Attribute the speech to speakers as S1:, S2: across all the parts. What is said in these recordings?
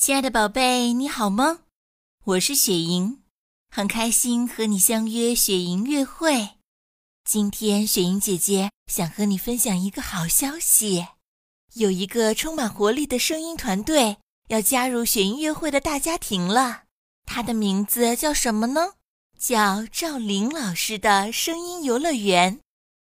S1: 亲爱的宝贝，你好吗？我是雪莹，很开心和你相约雪莹乐会。今天雪莹姐姐想和你分享一个好消息，有一个充满活力的声音团队要加入雪莹乐会的大家庭了。它的名字叫什么呢？叫赵琳老师的声音游乐园。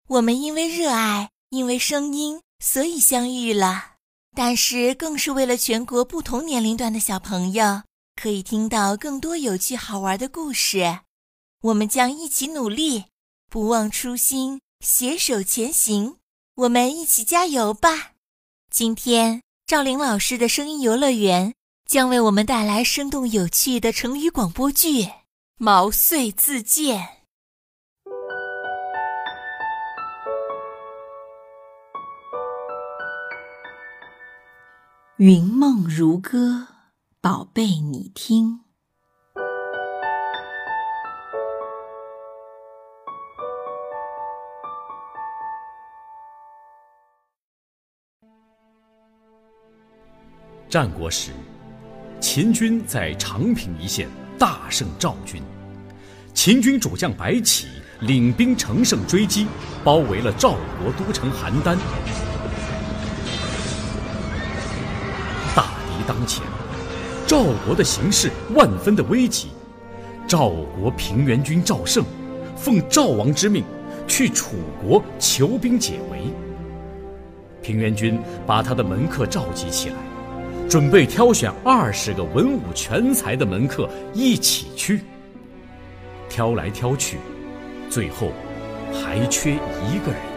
S1: 我们因为热爱，因为声音，所以相遇了。但是，更是为了全国不同年龄段的小朋友可以听到更多有趣好玩的故事。我们将一起努力，不忘初心，携手前行。我们一起加油吧！今天，赵玲老师的声音游乐园将为我们带来生动有趣的成语广播剧《毛遂自荐》。云梦如歌，宝贝，你听。
S2: 战国时，秦军在长平一线大胜赵军，秦军主将白起领兵乘胜追击，包围了赵国都城邯郸。当前，赵国的形势万分的危急。赵国平原君赵胜，奉赵王之命，去楚国求兵解围。平原君把他的门客召集起来，准备挑选二十个文武全才的门客一起去。挑来挑去，最后还缺一个人。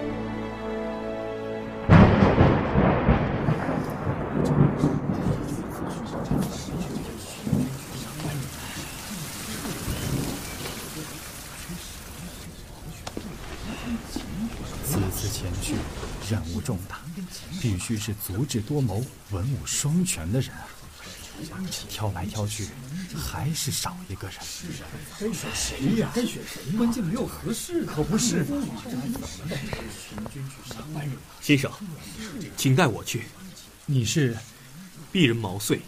S3: 重大，必须是足智多谋、文武双全的人啊！挑来挑去，还是少一个人。
S4: 该选谁呀？该选谁？关键没有合适的。
S3: 可不是。
S5: 先生，请带我去。
S3: 你是
S5: 鄙人毛遂。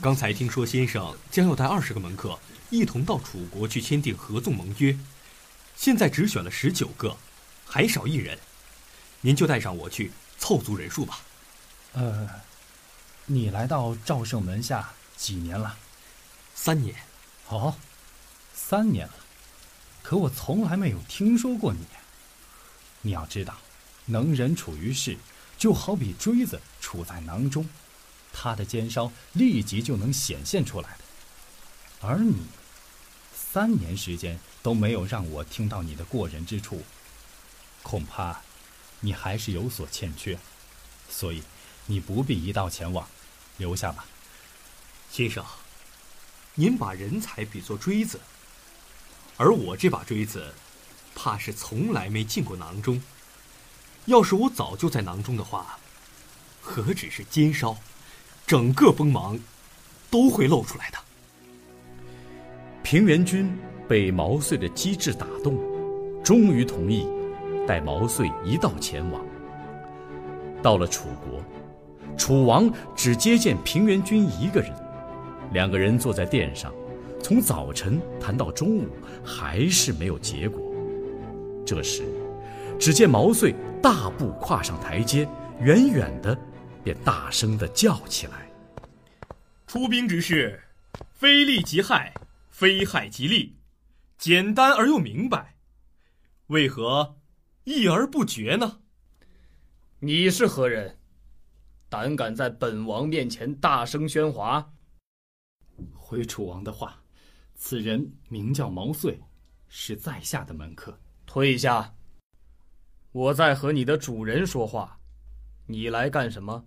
S5: 刚才听说先生将要带二十个门客一同到楚国去签订合纵盟约，现在只选了十九个，还少一人。您就带上我去凑足人数吧。
S3: 呃，你来到赵胜门下几年了？
S5: 三年。
S3: 哦，三年了。可我从来没有听说过你。你要知道，能人处于世，就好比锥子处在囊中，它的尖梢立即就能显现出来的。而你，三年时间都没有让我听到你的过人之处，恐怕。你还是有所欠缺，所以你不必一道前往，留下吧，
S5: 先生。您把人才比作锥子，而我这把锥子，怕是从来没进过囊中。要是我早就在囊中的话，何止是尖梢，整个锋芒都会露出来的。
S2: 平原君被毛遂的机智打动，终于同意。带毛遂一道前往。到了楚国，楚王只接见平原君一个人，两个人坐在殿上，从早晨谈到中午，还是没有结果。这时，只见毛遂大步跨上台阶，远远的便大声的叫起来：“
S6: 出兵之事，非利即害，非害即利，简单而又明白，为何？”议而不决呢？
S4: 你是何人？胆敢在本王面前大声喧哗？
S3: 回楚王的话，此人名叫毛遂，是在下的门客。
S4: 退下！我在和你的主人说话，你来干什么？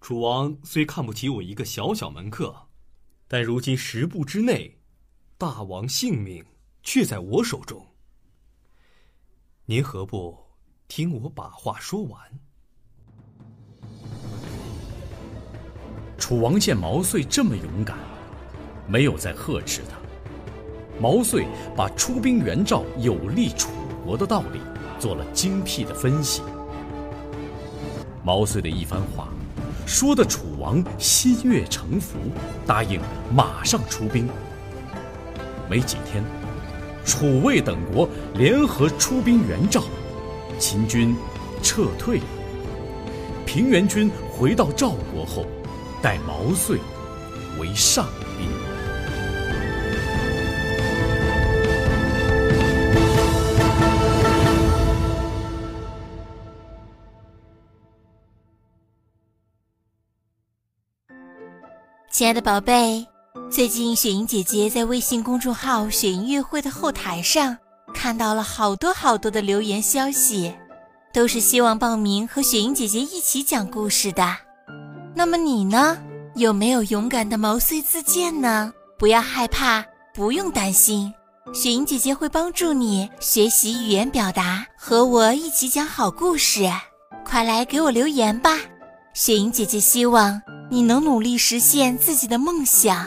S5: 楚王虽看不起我一个小小门客，但如今十步之内，大王性命却在我手中。您何不听我把话说完？
S2: 楚王见毛遂这么勇敢，没有再呵斥他。毛遂把出兵援赵有利楚国的道理做了精辟的分析。毛遂的一番话，说的楚王心悦诚服，答应马上出兵。没几天，楚魏等国联合出兵援赵，秦军撤退。平原君回到赵国后，待毛遂为上宾。
S1: 亲爱的宝贝，最近雪莹姐姐在微信公众号“雪莹月会”的后台上看到了好多好多的留言消息，都是希望报名和雪莹姐姐一起讲故事的。那么你呢？有没有勇敢的毛遂自荐呢？不要害怕，不用担心，雪莹姐姐会帮助你学习语言表达，和我一起讲好故事。快来给我留言吧！雪莹姐姐希望。你能努力实现自己的梦想。